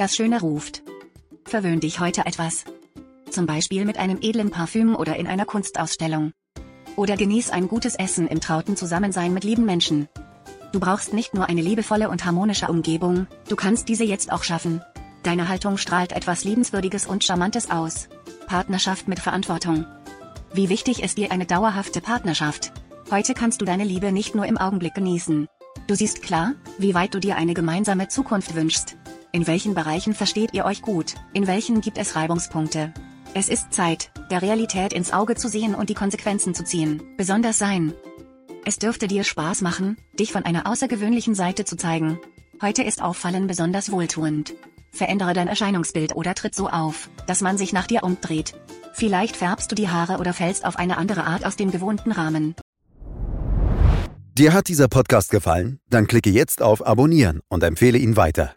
Das Schöne ruft. Verwöhn dich heute etwas. Zum Beispiel mit einem edlen Parfüm oder in einer Kunstausstellung. Oder genieß ein gutes Essen im trauten Zusammensein mit lieben Menschen. Du brauchst nicht nur eine liebevolle und harmonische Umgebung, du kannst diese jetzt auch schaffen. Deine Haltung strahlt etwas Liebenswürdiges und Charmantes aus. Partnerschaft mit Verantwortung. Wie wichtig ist dir eine dauerhafte Partnerschaft? Heute kannst du deine Liebe nicht nur im Augenblick genießen. Du siehst klar, wie weit du dir eine gemeinsame Zukunft wünschst. In welchen Bereichen versteht ihr euch gut, in welchen gibt es Reibungspunkte. Es ist Zeit, der Realität ins Auge zu sehen und die Konsequenzen zu ziehen, besonders sein. Es dürfte dir Spaß machen, dich von einer außergewöhnlichen Seite zu zeigen. Heute ist Auffallen besonders wohltuend. Verändere dein Erscheinungsbild oder tritt so auf, dass man sich nach dir umdreht. Vielleicht färbst du die Haare oder fällst auf eine andere Art aus dem gewohnten Rahmen. Dir hat dieser Podcast gefallen? Dann klicke jetzt auf Abonnieren und empfehle ihn weiter.